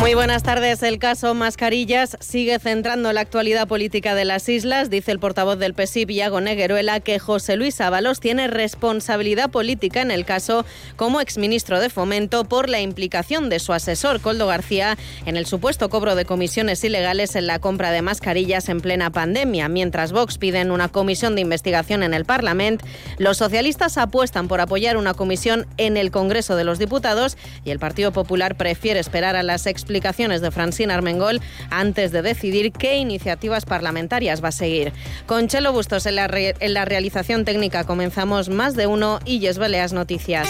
Muy buenas tardes. El caso Mascarillas sigue centrando la actualidad política de las islas. Dice el portavoz del PSIP, Iago Negueruela, que José Luis Ábalos tiene responsabilidad política en el caso como exministro de Fomento por la implicación de su asesor, Coldo García, en el supuesto cobro de comisiones ilegales en la compra de mascarillas en plena pandemia. Mientras Vox piden una comisión de investigación en el Parlamento, los socialistas apuestan por apoyar una comisión en el Congreso de los Diputados y el Partido Popular prefiere esperar a las ex explicaciones de Francina Armengol antes de decidir qué iniciativas parlamentarias va a seguir. Con Chelo Bustos en la, realización técnica comenzamos más de uno y Yes Baleas Noticias.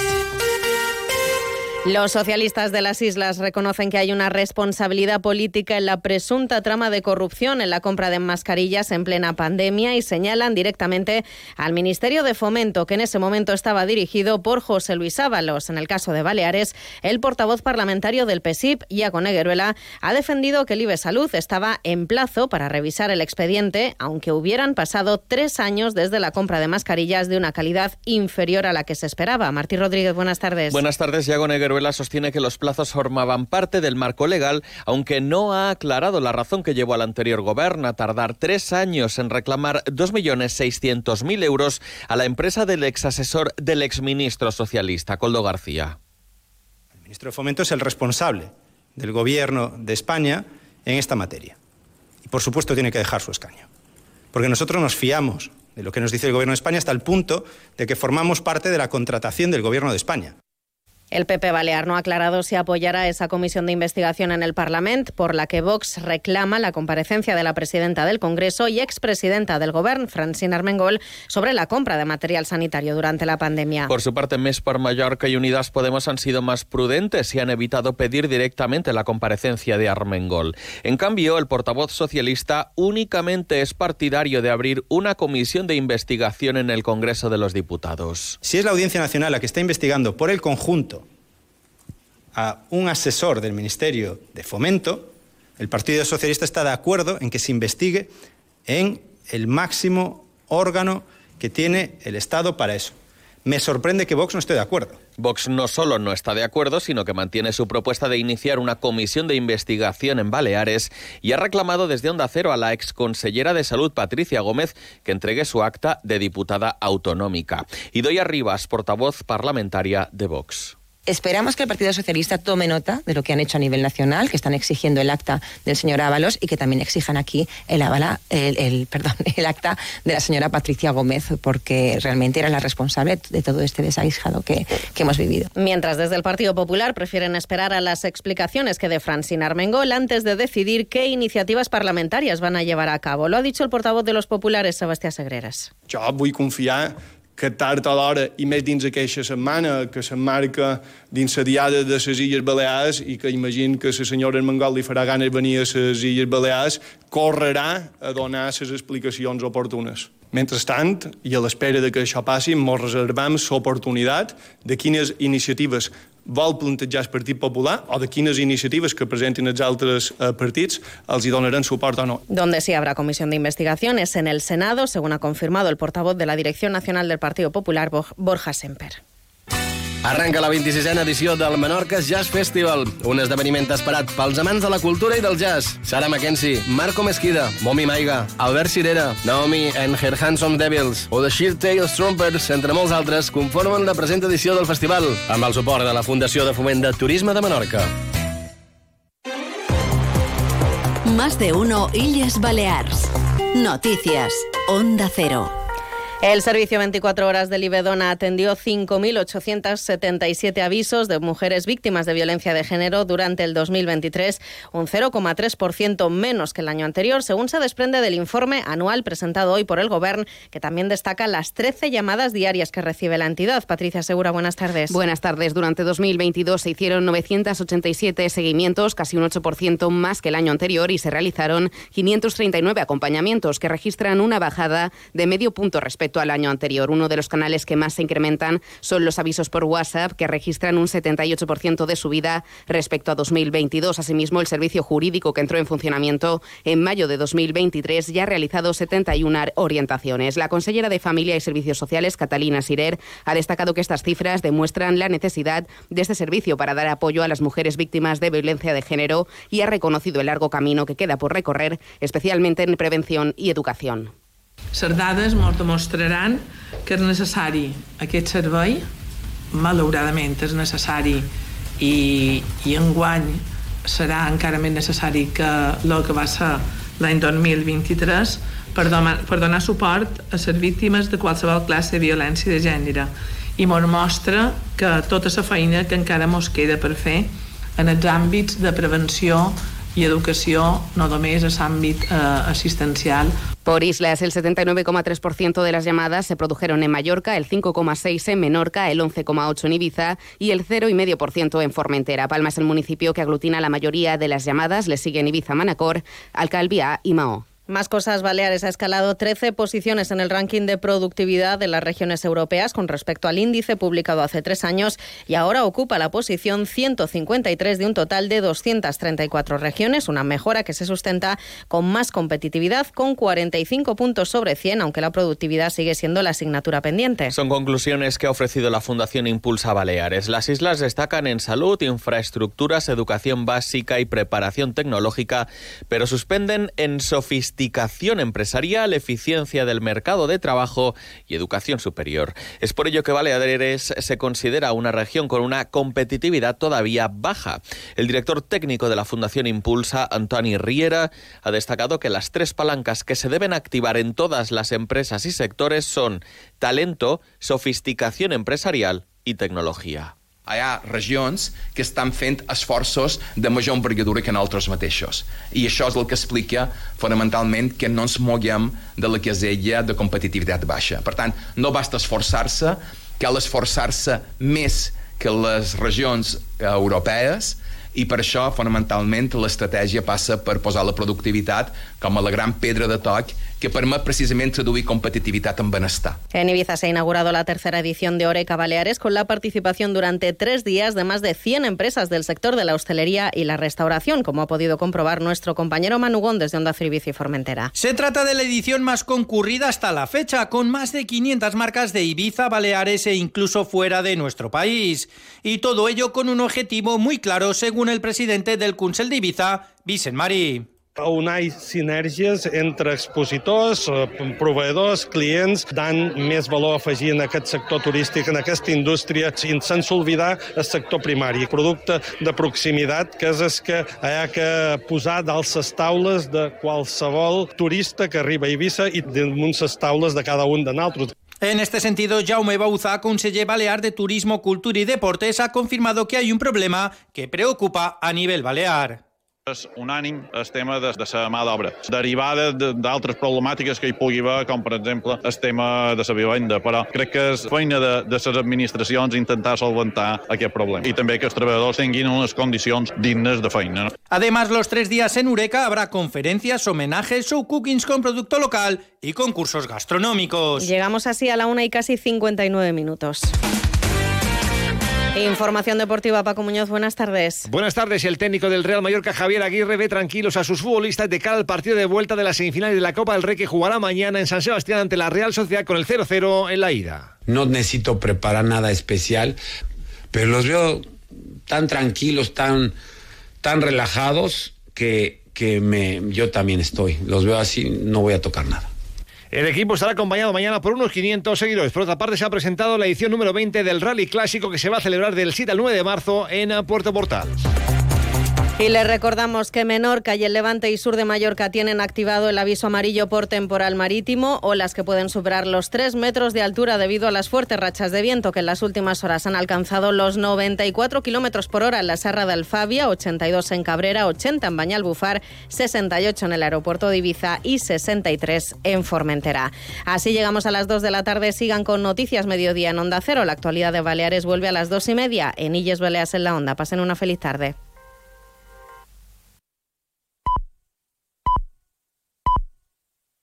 Los socialistas de las islas reconocen que hay una responsabilidad política en la presunta trama de corrupción en la compra de mascarillas en plena pandemia y señalan directamente al Ministerio de Fomento, que en ese momento estaba dirigido por José Luis Ábalos. En el caso de Baleares, el portavoz parlamentario del PSIP, Iago Negueruela, ha defendido que el IBE Salud estaba en plazo para revisar el expediente, aunque hubieran pasado tres años desde la compra de mascarillas de una calidad inferior a la que se esperaba. Martín Rodríguez, buenas tardes. Buenas tardes, Iago Negueruela sostiene que los plazos formaban parte del marco legal, aunque no ha aclarado la razón que llevó al anterior gobierno a tardar tres años en reclamar 2.600.000 euros a la empresa del exasesor del exministro socialista, Coldo García. El ministro de Fomento es el responsable del gobierno de España en esta materia. Y por supuesto tiene que dejar su escaño. Porque nosotros nos fiamos de lo que nos dice el gobierno de España hasta el punto de que formamos parte de la contratación del gobierno de España. El PP Balear no ha aclarado si apoyará esa comisión de investigación en el Parlamento, por la que Vox reclama la comparecencia de la presidenta del Congreso y expresidenta del Gobierno, Francina Armengol, sobre la compra de material sanitario durante la pandemia. Por su parte, Mes por Mallorca y Unidas Podemos han sido más prudentes y han evitado pedir directamente la comparecencia de Armengol. En cambio, el portavoz socialista únicamente es partidario de abrir una comisión de investigación en el Congreso de los Diputados. Si es la Audiencia Nacional la que está investigando por el conjunto a un asesor del Ministerio de Fomento, el Partido Socialista está de acuerdo en que se investigue en el máximo órgano que tiene el Estado para eso. Me sorprende que Vox no esté de acuerdo. Vox no solo no está de acuerdo, sino que mantiene su propuesta de iniciar una comisión de investigación en Baleares y ha reclamado desde Onda Cero a la exconsellera de Salud, Patricia Gómez, que entregue su acta de diputada autonómica. Y doy Rivas, portavoz parlamentaria de Vox. Esperamos que el Partido Socialista tome nota de lo que han hecho a nivel nacional, que están exigiendo el acta del señor Ábalos y que también exijan aquí el, el, perdón, el acta de la señora Patricia Gómez, porque realmente era la responsable de todo este desaguisado que, que hemos vivido. Mientras desde el Partido Popular prefieren esperar a las explicaciones que de Francina Armengol antes de decidir qué iniciativas parlamentarias van a llevar a cabo. Lo ha dicho el portavoz de los populares, Sebastián Segreras. Yo voy confiar que tard o d'hora, i més dins aquesta setmana, que s'emmarca dins la diada de les Illes Balears i que imagino que la senyora Mangol li farà ganes venir a les Illes Balears, correrà a donar les explicacions oportunes. Mentrestant, i a l'espera de que això passi, ens reservam l'oportunitat de quines iniciatives vol plantejar el Partit Popular o de quines iniciatives que presenten els altres eh, partits els hi donaran suport o no. Donde sí habrá comisión de investigación es en el Senado, según ha confirmado el portavoz de la Dirección Nacional del Partido Popular, Borja Semper. Arranca la 26a edició del Menorca Jazz Festival, un esdeveniment esperat pels amants de la cultura i del jazz. Sara Mackenzie, Marco Mesquida, Momi Maiga, Albert Cirera, Naomi and Her Handsome Devils o The Sheer Tales Trumpers, entre molts altres, conformen la present edició del festival, amb el suport de la Fundació de Foment de Turisme de Menorca. Más de uno Illes Balears. Noticias. Onda Cero. El Servicio 24 Horas del Ibedona atendió 5.877 avisos de mujeres víctimas de violencia de género durante el 2023, un 0,3% menos que el año anterior, según se desprende del informe anual presentado hoy por el Gobierno, que también destaca las 13 llamadas diarias que recibe la entidad. Patricia Segura, buenas tardes. Buenas tardes. Durante 2022 se hicieron 987 seguimientos, casi un 8% más que el año anterior, y se realizaron 539 acompañamientos que registran una bajada de medio punto respecto al año anterior. Uno de los canales que más se incrementan son los avisos por WhatsApp, que registran un 78% de subida respecto a 2022. Asimismo, el servicio jurídico que entró en funcionamiento en mayo de 2023 ya ha realizado 71 orientaciones. La consellera de Familia y Servicios Sociales, Catalina Sirer, ha destacado que estas cifras demuestran la necesidad de este servicio para dar apoyo a las mujeres víctimas de violencia de género y ha reconocido el largo camino que queda por recorrer, especialmente en prevención i educació. Les dades ens demostraran que és necessari aquest servei, malauradament és necessari i, i enguany serà encara més necessari que el que va ser l'any 2023 per, donar, per donar suport a les víctimes de qualsevol classe de violència de gènere i ens mostra que tota la feina que encara ens queda per fer en els àmbits de prevenció y educación no només a ámbit eh, asistencial. Por islas, el 79,3% de las llamadas se produjeron en Mallorca, el 5,6% en Menorca, el 11,8% en Ibiza y el 0,5% en Formentera. Palma es el municipio que aglutina la mayoría de las llamadas, le siguen Ibiza, Manacor, Alcalvía y Mao. Más cosas, Baleares ha escalado 13 posiciones en el ranking de productividad de las regiones europeas con respecto al índice publicado hace tres años y ahora ocupa la posición 153 de un total de 234 regiones, una mejora que se sustenta con más competitividad con 45 puntos sobre 100, aunque la productividad sigue siendo la asignatura pendiente. Son conclusiones que ha ofrecido la Fundación Impulsa Baleares. Las islas destacan en salud, infraestructuras, educación básica y preparación tecnológica, pero suspenden en sofisticación sofisticación empresarial, eficiencia del mercado de trabajo y educación superior. Es por ello que Baleares se considera una región con una competitividad todavía baja. El director técnico de la Fundación Impulsa, Antoni Riera, ha destacado que las tres palancas que se deben activar en todas las empresas y sectores son talento, sofisticación empresarial y tecnología. Hi ha regions que estan fent esforços de major envergadura que nosaltres mateixos. I això és el que explica fonamentalment que no ens moguem de la casella de competitivitat baixa. Per tant, no basta esforçar-se, cal esforçar-se més que les regions europees i per això, fonamentalment, l'estratègia passa per posar la productivitat com a la gran pedra de toc que permet precisamente traduir competitividad en bienestar. En Ibiza se ha inaugurado la tercera edición de Oreca Baleares con la participación durante tres días de más de 100 empresas del sector de la hostelería y la restauración, como ha podido comprobar nuestro compañero Manugón desde Onda y Formentera. Se trata de la edición más concurrida hasta la fecha, con más de 500 marcas de Ibiza, Baleares e incluso fuera de nuestro país. Y todo ello con un objetivo muy claro, según el presidente del Consell de Ibiza, Vicent Marí. Hi ha sinergies entre expositors, eh, proveïdors, clients, dant més valor afegit en aquest sector turístic, en aquesta indústria, sense oblidar el sector primari, producte de proximitat, que és el que hi ha que posar dalt les taules de qualsevol turista que arriba a Eivissa i damunt les taules de cada un de nosaltres. En este sentido, Jaume Bauza, conseller balear de Turismo, Cultura y Deportes, ha confirmado que hay un problema que preocupa a nivel balear. És unànim el tema de, de la mà d'obra, derivada d'altres problemàtiques que hi pugui haver, com per exemple el tema de la vivenda, però crec que és feina de, de les administracions intentar solventar aquest problema i també que els treballadors tinguin unes condicions dignes de feina. Además, los tres días en Ureca habrá conferencias, homenajes, show cookings con producto local y concursos gastronómicos. Llegamos así a la una y casi 59 minutos. Información deportiva, Paco Muñoz, buenas tardes. Buenas tardes. El técnico del Real Mallorca, Javier Aguirre, ve tranquilos a sus futbolistas de cara al partido de vuelta de la semifinal de la Copa del Rey que jugará mañana en San Sebastián ante la Real Sociedad con el 0-0 en la ida. No necesito preparar nada especial, pero los veo tan tranquilos, tan, tan relajados que, que me, yo también estoy. Los veo así, no voy a tocar nada. El equipo estará acompañado mañana por unos 500 seguidores. Por otra parte, se ha presentado la edición número 20 del Rally Clásico que se va a celebrar del 7 al 9 de marzo en Puerto Portal. Y les recordamos que Menorca y el Levante y Sur de Mallorca tienen activado el aviso amarillo por temporal marítimo, olas que pueden superar los 3 metros de altura debido a las fuertes rachas de viento que en las últimas horas han alcanzado los 94 kilómetros por hora en la Serra del Alfabia, 82 en Cabrera, 80 en Bañalbufar, 68 en el aeropuerto de Ibiza y 63 en Formentera. Así llegamos a las 2 de la tarde. Sigan con Noticias Mediodía en Onda Cero. La actualidad de Baleares vuelve a las 2 y media en Illes Baleas en la Onda. Pasen una feliz tarde.